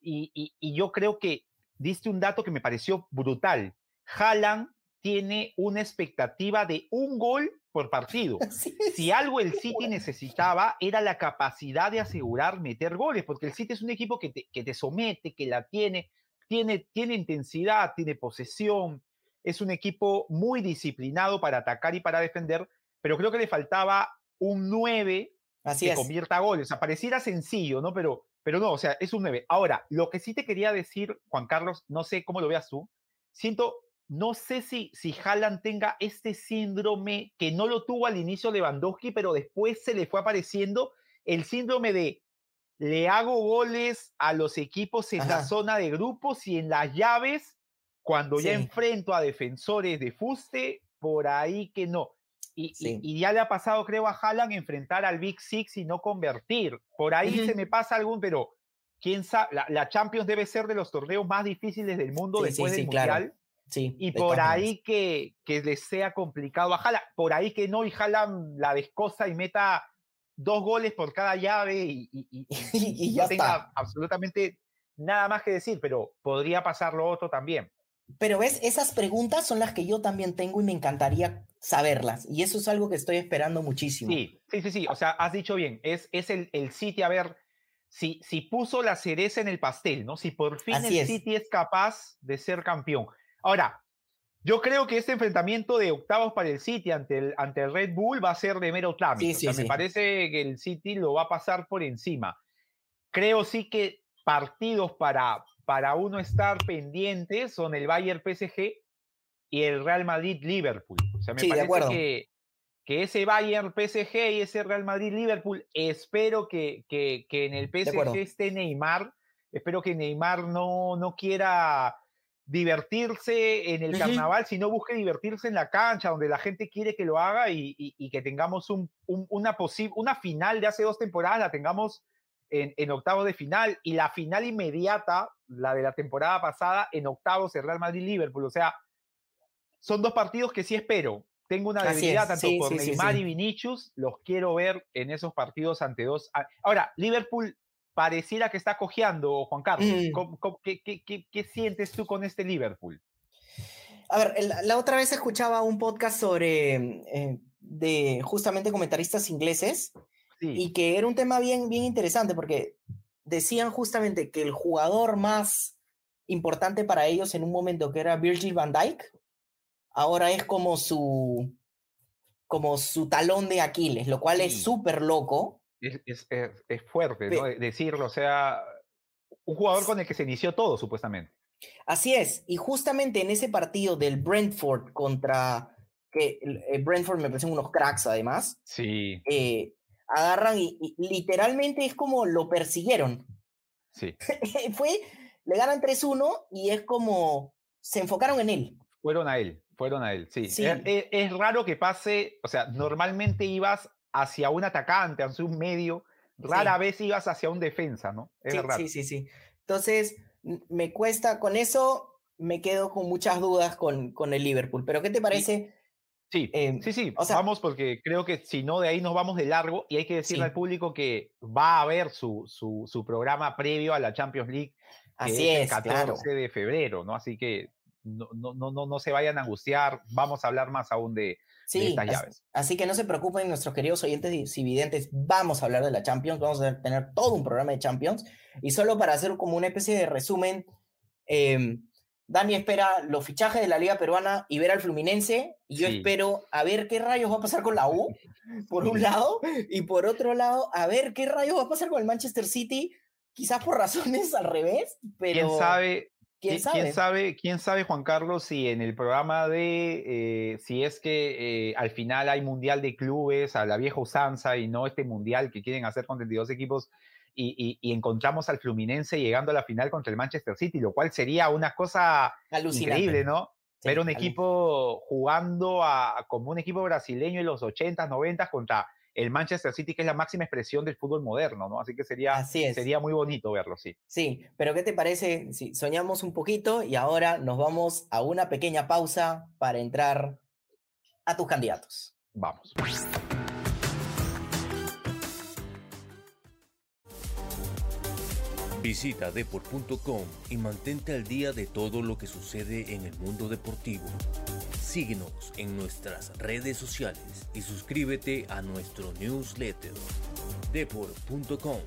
[SPEAKER 2] Y, y, yo creo que diste un dato que me pareció brutal. Haaland tiene una expectativa de un gol por partido. Si algo el City necesitaba era la capacidad de asegurar meter goles, porque el City es un equipo que te, que te somete, que la tiene, tiene, tiene intensidad, tiene posesión, es un equipo muy disciplinado para atacar y para defender, pero creo que le faltaba un 9
[SPEAKER 1] Así
[SPEAKER 2] que convierta goles. O sea, pareciera sencillo, ¿no? Pero, pero no, o sea, es un 9. Ahora, lo que sí te quería decir, Juan Carlos, no sé cómo lo veas tú, siento, no sé si, si Haaland tenga este síndrome que no lo tuvo al inicio Lewandowski, pero después se le fue apareciendo el síndrome de le hago goles a los equipos en la zona de grupos y en las llaves cuando ya enfrento a defensores de fuste, por ahí que no. Y, y, ya le ha pasado, creo, a Haaland enfrentar al Big Six y no convertir. Por ahí se me pasa algún, pero quién sabe, la, Champions debe ser de los torneos más difíciles del mundo después del Mundial.
[SPEAKER 1] Sí,
[SPEAKER 2] y por ahí que, que le sea complicado a Haaland, por ahí que no, y Haaland la descosa y meta dos goles por cada llave y, y,
[SPEAKER 1] y ya tenga
[SPEAKER 2] absolutamente nada más que decir, pero podría pasar lo otro también.
[SPEAKER 1] Pero ves, esas preguntas son las que yo también tengo y me encantaría saberlas. Y eso es algo que estoy esperando muchísimo.
[SPEAKER 2] Sí, sí, sí, sí. O sea, has dicho bien, es, es el, el City, a ver, si, si puso la cereza en el pastel, ¿no? Si por fin el City es capaz de ser campeón. Ahora, yo creo que este enfrentamiento de octavos para el City ante el, ante el Red Bull va a ser de mero trámite. Sí, Me parece que el City lo va a pasar por encima. Creo sí que partidos para, para uno estar pendiente son el Bayern PSG y el Real Madrid Liverpool. O sea, me parece que, que, ese Bayern PSG y ese Real Madrid Liverpool, espero que, que, que en el PSG esté Neymar. Espero que Neymar no, no quiera divertirse en el carnaval, sino busque divertirse en la cancha, donde la gente quiere que lo haga y, y, que tengamos un, una, una final de hace dos temporadas, la tengamos en, en octavos de final y la final inmediata la de la temporada pasada en octavos el Real Madrid-Liverpool. O sea, son dos partidos que sí espero. Tengo una debilidad tanto por Neymar y Vinicius, los quiero ver en esos partidos ante dos. Ahora, Liverpool pareciera que está cojeando, Juan Carlos. Mm. qué, sientes tú con este Liverpool?
[SPEAKER 1] A ver, la, otra vez escuchaba un podcast sobre eh, de justamente comentaristas ingleses y que era un tema bien, bien interesante porque decían justamente que el jugador más importante para ellos en un momento que era Virgil van Dijk, ahora es como su como su talón de Aquiles, lo cual es súper loco.
[SPEAKER 2] Es, es, fuerte, ¿no? Decirlo, o sea, un jugador con el que se inició todo, supuestamente.
[SPEAKER 1] Así es, y justamente en ese partido del Brentford contra, que eh, Brentford me parecen unos cracks además.
[SPEAKER 2] Sí.
[SPEAKER 1] Eh, agarran y, literalmente es como lo persiguieron.
[SPEAKER 2] Sí.
[SPEAKER 1] Fue, le ganan 3-1 y es como se enfocaron en él.
[SPEAKER 2] Fueron a él, fueron a él, sí. Es, raro que pase, o sea, normalmente ibas hacia un atacante, hacia un medio, rara vez ibas hacia un defensa, ¿no?
[SPEAKER 1] Es sí, sí, sí, sí. Entonces, me cuesta, con eso me quedo con muchas dudas con, con el Liverpool. Pero ¿qué te parece?
[SPEAKER 2] Sí, em, sí, sí, vamos porque creo que si no, de ahí nos vamos de largo y hay que decirle al público que va a haber su, su, su, programa previo a la Champions League.
[SPEAKER 1] Así es,
[SPEAKER 2] el 14 de febrero, ¿no? Así que no, no, no, no se vayan a angustiar, vamos a hablar más aún de,
[SPEAKER 1] sí,
[SPEAKER 2] estas llaves.
[SPEAKER 1] Así que no se preocupen, nuestros queridos oyentes y videntes, vamos a hablar de la Champions, vamos a tener todo un programa de Champions. Y solo para hacer como una especie de resumen, eh, Dani espera los fichajes de la Liga Peruana y ver al Fluminense. Y yo espero a ver qué rayos va a pasar con la U, por un lado, y por otro lado, a ver qué rayos va a pasar con el Manchester City, quizás por razones al revés, pero.
[SPEAKER 2] ¿Quién sabe? ¿Quién sabe? ¿Quién sabe, Juan Carlos, si en el programa de, eh, si es que eh, al final hay mundial de clubes a la vieja usanza y no este mundial que quieren hacer con 32 equipos, y, encontramos al Fluminense llegando a la final contra el Manchester City, lo cual sería una cosa increíble, ¿no? Ver un equipo jugando a, como un equipo brasileño en los 80s, 90s contra el Manchester City, que es la máxima expresión del fútbol moderno, ¿no? Así que sería, sería muy bonito verlo, sí.
[SPEAKER 1] Sí, pero ¿qué te parece si soñamos un poquito y ahora nos vamos a una pequeña pausa para entrar a tus candidatos?
[SPEAKER 2] Vamos.
[SPEAKER 4] Visita deport.com y mantente al día de todo lo que sucede en el mundo deportivo. Síguenos en nuestras redes sociales y suscríbete a nuestro newsletter deport.com.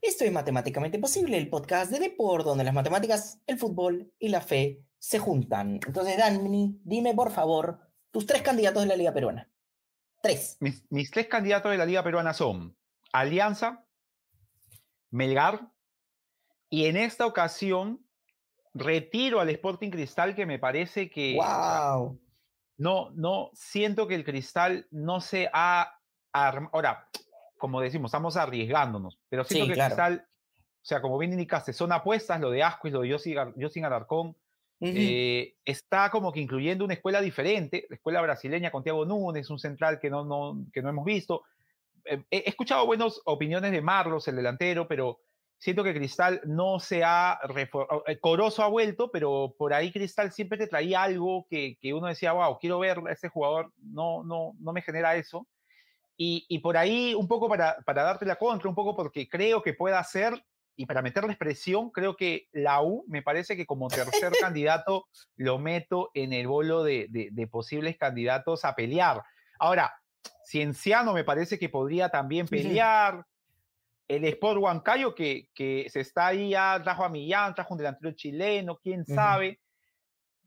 [SPEAKER 1] Esto es Matemáticamente Posible, el podcast de Deport, donde las matemáticas, el fútbol y la fe se juntan. Entonces, Dani, dime por favor tus tres candidatos de la Liga Peruana. Tres.
[SPEAKER 2] Mis, tres candidatos de la Liga Peruana son Alianza, Melgar, y en esta ocasión retiro al Sporting Cristal que me parece que...
[SPEAKER 1] ¡Wow!
[SPEAKER 2] No, no, siento que el Cristal no se ha... Ahora, como decimos, estamos arriesgándonos, pero siento que el Cristal, o sea, como bien indicaste, son apuestas, lo de Asco y lo de yo sin Alarcón, eh, está como que incluyendo una escuela diferente, la escuela brasileña con Thiago Núñez, un central que no, no, que no hemos visto. Eh, he escuchado buenas opiniones de Marlos, el delantero, pero siento que Cristal no se ha reformado. Eh, Corozo ha vuelto, pero por ahí Cristal siempre te traía algo que, que uno decía, wow, quiero ver a este jugador, no, no, no me genera eso. Y, y por ahí, un poco para, para darte la contra, un poco porque creo que pueda ser y para meterles presión, creo que la U me parece que como tercer candidato lo meto en el bolo de, de, posibles candidatos a pelear. Ahora, Cienciano me parece que podría también pelear. El Sport Huancayo, que, que se está ahí ya, trajo a Millán, trajo un delantero chileno, quién sabe.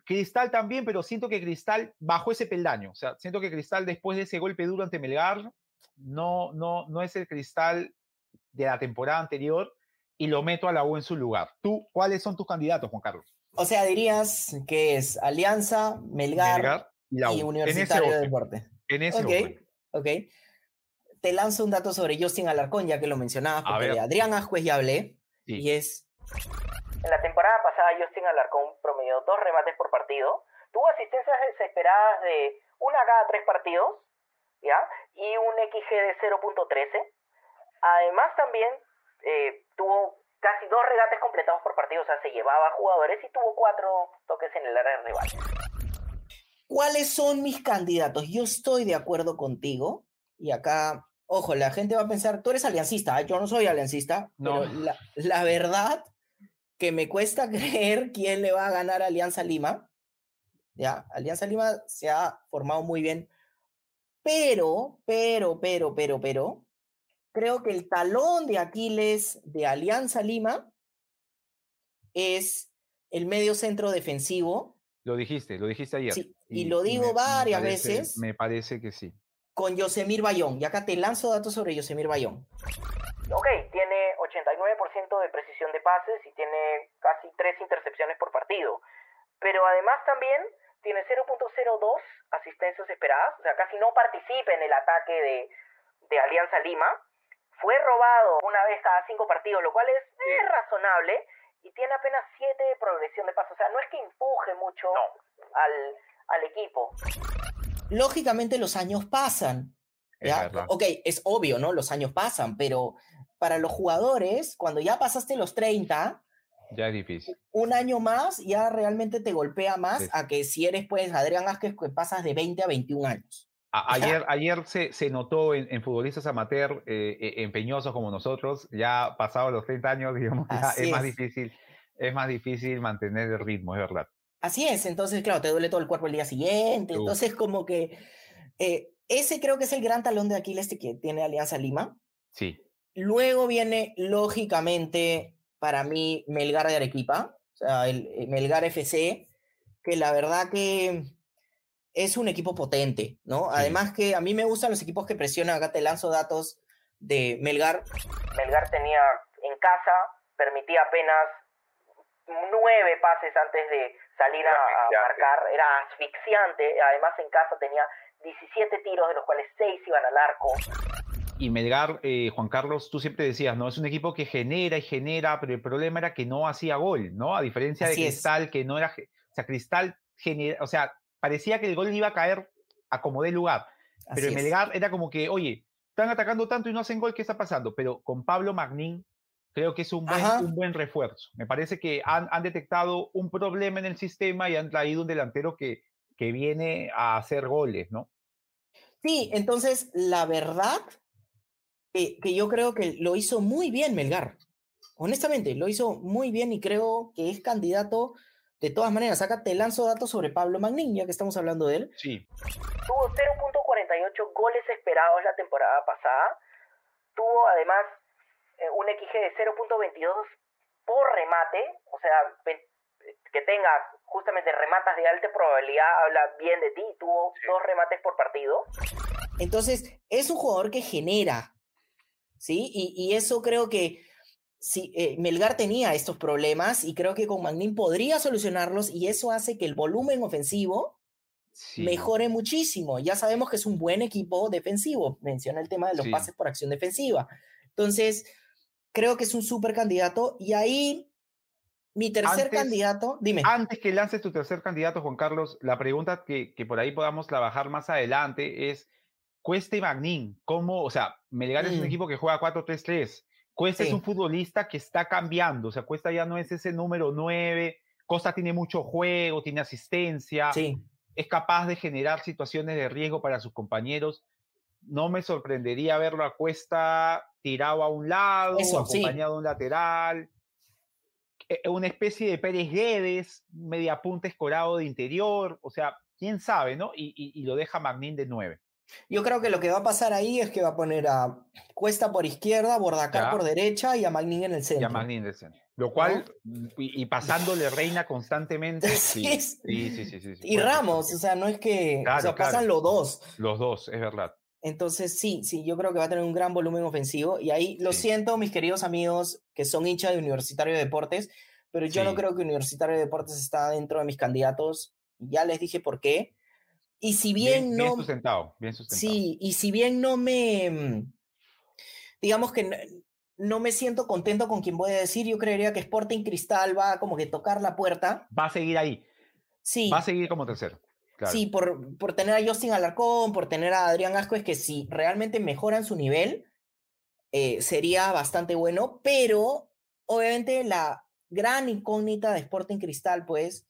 [SPEAKER 2] Cristal también, pero siento que Cristal bajó ese peldaño. O sea, siento que Cristal después de ese golpe duro ante Melgar, no, no, no es el Cristal de la temporada anterior y lo meto a la U en su lugar. ¿Tú cuáles son tus candidatos, Juan Carlos?
[SPEAKER 1] O sea, dirías que es Alianza, Melgar, y, Universitario de Deporte.
[SPEAKER 2] En ese
[SPEAKER 1] okay, ok. Te lanzo un dato sobre Justin Alarcón, ya que lo mencionabas, porque de Adrián Ascuez ya hablé, y es...
[SPEAKER 3] En la temporada pasada, Justin Alarcón promedió dos remates por partido, tuvo asistencias desesperadas de una cada tres partidos, ¿ya? Y un XG de 0.13. Además, también eh, tuvo casi dos regates completados por partido, o sea, se llevaba jugadores y tuvo cuatro toques en el área rival.
[SPEAKER 1] ¿Cuáles son mis candidatos? Yo estoy de acuerdo contigo y acá, ojo, la gente va a pensar, tú eres aliancista, yo no soy aliancista, no. pero la, la verdad que me cuesta creer quién le va a ganar a Alianza Lima. Ya, Alianza Lima se ha formado muy bien, pero, pero, pero, pero, pero, creo que el talón de Aquiles de Alianza Lima es el medio centro defensivo.
[SPEAKER 2] Lo dijiste, lo dijiste ayer.
[SPEAKER 1] Sí, y, lo digo varias veces.
[SPEAKER 2] Me parece que sí.
[SPEAKER 1] Con Yosemir Bayón. Y acá te lanzo datos sobre Yosemir Bayón.
[SPEAKER 3] Ok, tiene 89% de precisión de pases y tiene casi tres intercepciones por partido. Pero además también tiene 0.02 asistencias esperadas, o sea, casi no participa en el ataque de, de Alianza Lima fue robado una vez cada cinco partidos, lo cual es, razonable y tiene apenas siete de progresión de paso. O sea, no es que empuje mucho al, al, equipo.
[SPEAKER 1] Lógicamente los años pasan. ¿ya? ok, es obvio, ¿no? Los años pasan, pero para los jugadores, cuando ya pasaste los 30,
[SPEAKER 2] ya es difícil.
[SPEAKER 1] Un año más ya realmente te golpea más a que si eres, pues, Adrián Vázquez, que pasas de 20 a 21 años.
[SPEAKER 2] Ayer, ayer se, se notó en, futbolistas amateur eh, e, empeñosos como nosotros, ya pasados los 30 años, digamos, ya es, más difícil es más difícil mantener el ritmo, es verdad.
[SPEAKER 1] Así es, entonces, claro, te duele todo el cuerpo el día siguiente, entonces como que eh, ese creo que es el gran talón de Aquiles que tiene Alianza Lima.
[SPEAKER 2] Sí.
[SPEAKER 1] Luego viene, lógicamente, para mí, Melgar de Arequipa, o sea, el, eh, Melgar FC, que la verdad que es un equipo potente, ¿no? Además que a mí me gustan los equipos que presionan, acá te lanzo datos de Melgar.
[SPEAKER 3] Melgar tenía en casa, permitía apenas nueve pases antes de salir a, marcar, era asfixiante, además en casa tenía 17 tiros, de los cuales 6 iban al arco.
[SPEAKER 2] Y Melgar, eh, Juan Carlos, tú siempre decías, ¿no? Es un equipo que genera y genera, pero el problema era que no hacía gol, ¿no? A diferencia de Cristal, que no era. O sea, Cristal genera. O sea, parecía que el gol iba a caer a como de lugar. Pero en Melgar era como que, oye, están atacando tanto y no hacen gol, ¿qué está pasando? Pero con Pablo Magnín, creo que es un buen, un buen refuerzo. Me parece que han, han, detectado un problema en el sistema y han traído un delantero que, que viene a hacer goles, ¿no?
[SPEAKER 1] Sí, entonces la verdad que, que yo creo que lo hizo muy bien Melgar. Honestamente, lo hizo muy bien y creo que es candidato de todas maneras. Acá te lanzo datos sobre Pablo Magnin, ya que estamos hablando de él.
[SPEAKER 2] Sí.
[SPEAKER 3] Tuvo 0.48 goles esperados la temporada pasada. Tuvo además eh, un XG de 0.22 por remate, o sea, que tengas justamente rematas de alta probabilidad, habla bien de ti, tuvo dos remates por partido.
[SPEAKER 1] Entonces, es un jugador que genera, ¿sí? Y, y eso creo que sí, eh, Melgar tenía estos problemas y creo que con Magnin podría solucionarlos y eso hace que el volumen ofensivo mejore muchísimo. Ya sabemos que es un buen equipo defensivo, menciona el tema de los pases por acción defensiva. Entonces, creo que es un súper candidato y ahí mi tercer candidato, dime.
[SPEAKER 2] Antes que lances tu tercer candidato, Juan Carlos, la pregunta que, que por ahí podamos trabajar más adelante es, Cuesta y Magnin, ¿cómo? O sea, Melgar es un mm. equipo que juega 4-3-3. Cuesta es un futbolista que está cambiando, o sea, Cuesta ya no es ese número 9, Costa tiene mucho juego, tiene asistencia, es capaz de generar situaciones de riesgo para sus compañeros. No me sorprendería verlo a Cuesta tirado a un lado, acompañado de un lateral. Eh, una especie de Pérez Guedes, media punta escorado de interior, o sea, quién sabe, ¿no? Y, lo deja Magnín de nueve.
[SPEAKER 1] Yo creo que lo que va a pasar ahí es que va a poner a Cuesta por izquierda, Bordacar por derecha y a Magnín en el centro.
[SPEAKER 2] Y a Magnín en el centro. Lo cual, y, pasándole reina constantemente. Sí, sí, sí, sí,
[SPEAKER 1] Y Ramos, o sea, no es que. o sea, pasan los dos.
[SPEAKER 2] Los dos, es verdad.
[SPEAKER 1] Entonces, sí, sí, yo creo que va a tener un gran volumen ofensivo. Y ahí lo siento, mis queridos amigos que son hinchas de Universitario de Deportes, pero yo no creo que Universitario de Deportes está dentro de mis candidatos. Ya les dije por qué. Y si bien, no.
[SPEAKER 2] Bien sustentado, bien sustentado.
[SPEAKER 1] Sí, y si bien no me. Mm, digamos que no, me siento contento con quien voy a decir, yo creería que Sporting Cristal va como que tocar la puerta.
[SPEAKER 2] Va a seguir ahí.
[SPEAKER 1] Sí.
[SPEAKER 2] Va a seguir como tercero.
[SPEAKER 1] Sí, por, por tener a Justin Alarcón, por tener a Adrián Asco, es que si realmente mejoran su nivel, eh, sería bastante bueno, pero obviamente la gran incógnita de Sporting Cristal, pues,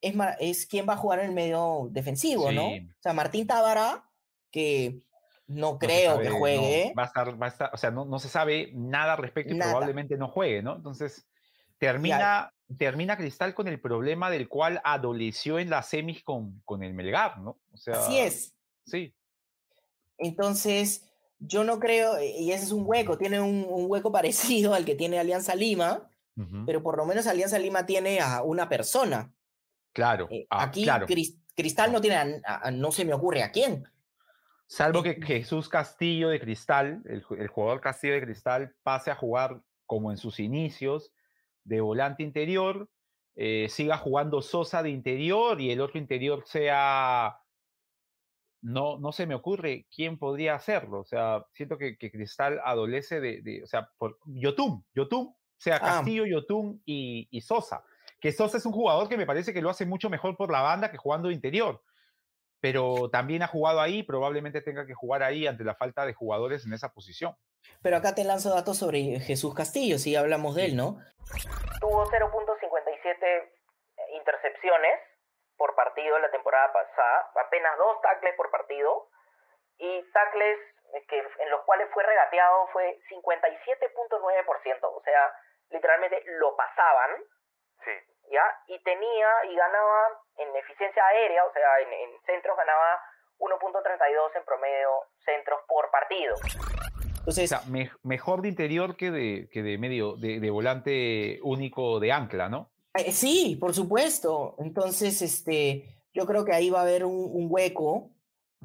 [SPEAKER 1] es, es quién va a jugar en el medio defensivo, ¿no? O sea, Martín Tábara, que no creo que juegue.
[SPEAKER 2] va, a estar, va a estar, o sea, no, no se sabe nada al respecto y probablemente no juegue, ¿no? Entonces, termina, termina Cristal con el problema del cual adoleció en las semis con, con el Melgar, ¿no?
[SPEAKER 1] O sea, Así es.
[SPEAKER 2] Sí.
[SPEAKER 1] Entonces, yo no creo, y ese es un hueco, tiene un, hueco parecido al que tiene Alianza Lima, pero por lo menos Alianza Lima tiene a una persona.
[SPEAKER 2] Claro.
[SPEAKER 1] Eh, ah, aquí Cristal no tiene, no se me ocurre a quién.
[SPEAKER 2] Salvo eh, que Jesús Castillo de Cristal, el, el, jugador Castillo de Cristal, pase a jugar como en sus inicios, de volante interior, eh, siga jugando Sosa de interior y el otro interior sea... No, no se me ocurre quién podría hacerlo. O sea, siento que, Cristal adolece de, o sea, por Yotun, Yotun, sea ah. Castillo, Yotun y, y Sosa. Que Sosa es un jugador que me parece que lo hace mucho mejor por la banda que jugando de interior pero también ha jugado ahí, probablemente tenga que jugar ahí ante la falta de jugadores en esa posición.
[SPEAKER 1] Pero acá te lanzo datos sobre Jesús Castillo, si hablamos de él, ¿no?
[SPEAKER 3] Tuvo 0.57 intercepciones por partido la temporada pasada, apenas dos tackles por partido, y tackles que, en los cuales fue regateado fue 57.9%, o sea, literalmente lo pasaban, Sí. ¿Ya? Y tenía y ganaba en eficiencia aérea, o sea, en, en centros ganaba 1.32 en promedio centros por partido.
[SPEAKER 2] Entonces, o sea, mejor de interior que de, que de medio, de, de volante único de ancla, ¿no?
[SPEAKER 1] Eh, sí, por supuesto. Entonces, este, yo creo que ahí va a haber un, un hueco.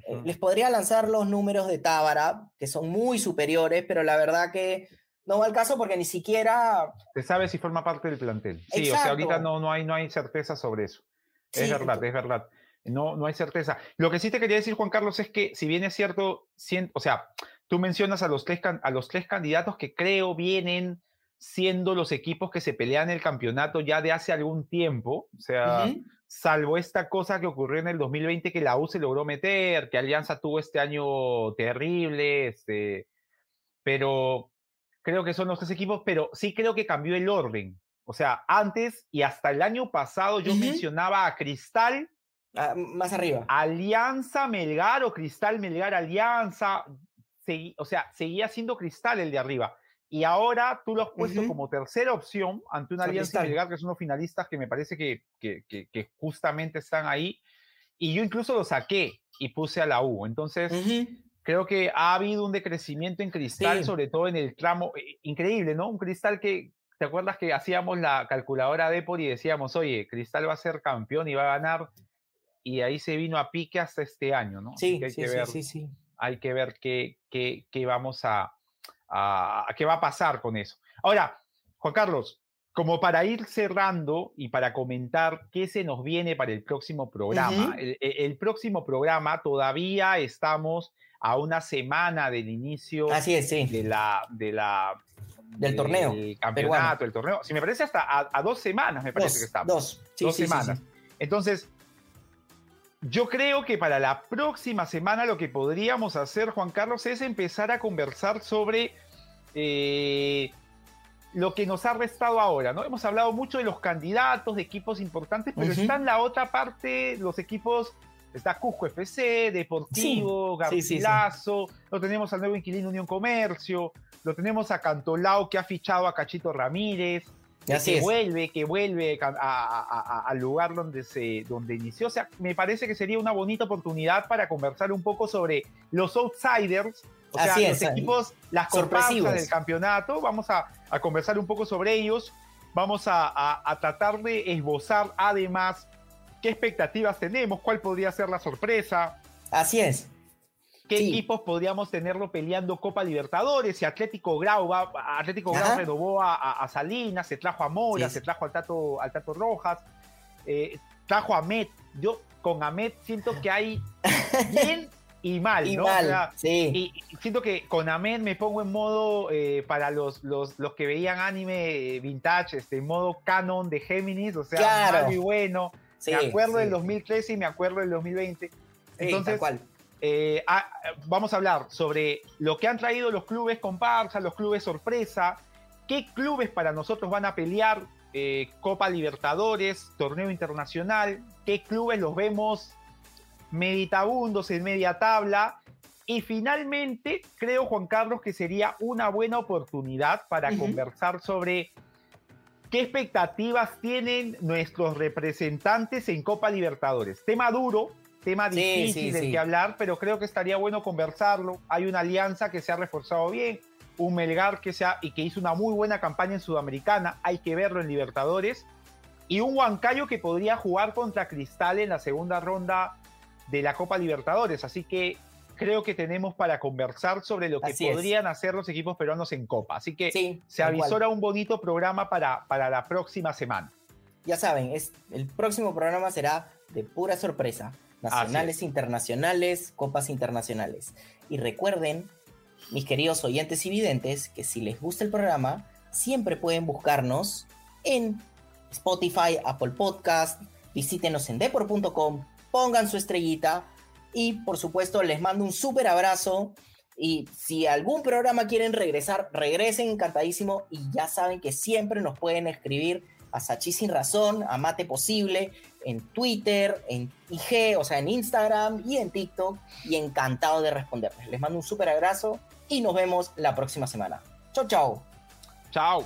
[SPEAKER 1] Eh, les podría lanzar los números de Tábara, que son muy superiores, pero la verdad que no va al caso porque ni siquiera...
[SPEAKER 2] Se sabe si forma parte del plantel. Sí, o sea, ahorita no, no, hay, no hay certeza sobre eso. Es verdad, es verdad. No, no hay certeza. Lo que sí te quería decir, Juan Carlos, es que si bien es cierto, o sea, tú mencionas a los, tres, a los tres candidatos que creo vienen siendo los equipos que se pelean el campeonato ya de hace algún tiempo, o sea, salvo esta cosa que ocurrió en el 2020 que la U se logró meter, que Alianza tuvo este año terrible, este, pero creo que son los tres equipos, pero sí creo que cambió el orden. O sea, antes y hasta el año pasado yo mencionaba a Cristal,
[SPEAKER 1] Ah, más arriba.
[SPEAKER 2] Alianza Melgar o Cristal Melgar Alianza. O sea, seguía siendo Cristal el de arriba. Y ahora tú lo has puesto como tercera opción ante una Alianza Melgar, que son los finalistas que me parece que, que, que, justamente están ahí. Y yo incluso lo saqué y puse a la U. Entonces, creo que ha habido un decrecimiento en Cristal, sobre todo en el tramo. Eh, increíble, ¿no? Un Cristal que, ¿te acuerdas que hacíamos la calculadora de por y decíamos, oye, Cristal va a ser campeón y va a ganar y ahí se vino a pique hasta este año, ¿no?
[SPEAKER 1] Sí, sí, que ver, sí, sí,
[SPEAKER 2] Hay que ver qué, qué, qué vamos a, a, qué va a pasar con eso. Ahora, Juan Carlos, como para ir cerrando y para comentar qué se nos viene para el próximo programa. el, el, próximo programa todavía estamos a una semana del inicio
[SPEAKER 1] Así es, sí.
[SPEAKER 2] de la, de la
[SPEAKER 1] del torneo.
[SPEAKER 2] El campeonato, el torneo. Si me parece hasta a, dos semanas, me parece que estamos.
[SPEAKER 1] Dos,
[SPEAKER 2] sí, dos semanas. Entonces, yo creo que para la próxima semana lo que podríamos hacer, Juan Carlos, es empezar a conversar sobre eh, lo que nos ha restado ahora, ¿no? Hemos hablado mucho de los candidatos, de equipos importantes, pero está en la otra parte, los equipos, está Cusco FC, Deportivo, sí, lo tenemos al nuevo inquilino Unión Comercio, lo tenemos a Cantolao que ha fichado a Cachito Ramírez, que vuelve, que vuelve al lugar donde se donde inició. O sea, me parece que sería una bonita oportunidad para conversar un poco sobre los outsiders, o sea, los equipos, las sorpresas del campeonato. Vamos a, conversar un poco sobre ellos. Vamos a, tratar de esbozar además qué expectativas tenemos, cuál podría ser la sorpresa.
[SPEAKER 1] Así es.
[SPEAKER 2] ¿Qué equipos podríamos tenerlo peleando Copa Libertadores? Si Atlético Grau, va, Atlético Grau renovó a, Salinas, se trajo a Mora, se trajo al Tato, al Tato Rojas, eh, trajo a Met. Yo con Amet siento que hay bien y mal, y ¿no?
[SPEAKER 1] sí.
[SPEAKER 2] Y siento que con Amet me pongo en modo eh, para los, los, los, que veían anime vintage, este, en modo canon de Géminis, o sea, muy bueno. me acuerdo del 2013 y me acuerdo del 2020. Entonces, cual eh, ah, vamos a hablar sobre lo que han traído los clubes comparsa, los clubes sorpresa, qué clubes para nosotros van a pelear eh, Copa Libertadores, torneo internacional, qué clubes los vemos meditabundos en media tabla. Y finalmente, creo, Juan Carlos, que sería una buena oportunidad para conversar sobre qué expectativas tienen nuestros representantes en Copa Libertadores. Tema duro, tema difícil del que hablar, pero creo que estaría bueno conversarlo. Hay una alianza que se ha reforzado bien, un Melgar que, se y que hizo una muy buena campaña en Sudamericana, hay que verlo en Libertadores, y un Huancayo que podría jugar contra Cristal en la segunda ronda de la Copa Libertadores. Así que creo que tenemos para conversar sobre lo que podrían hacer los equipos peruanos en Copa. Así que se avisora un bonito programa para, para la próxima semana.
[SPEAKER 1] Ya saben, es, el próximo programa será de pura sorpresa nacionales, internacionales, copas internacionales. Y recuerden, mis queridos oyentes y videntes, que si les gusta el programa, siempre pueden buscarnos en Spotify, Apple Podcast, visítenos en depor.com, pongan su estrellita y por supuesto les mando un súper abrazo. Y si algún programa quieren regresar, regresen encantadísimo y ya saben que siempre nos pueden escribir a Sachi Sin Razón, a Mate Posible, en Twitter, en IG, o sea, en Instagram y en TikTok. Y encantado de responderles. Les mando un súper abrazo y nos vemos la próxima semana. Chao, chao.
[SPEAKER 2] Chao.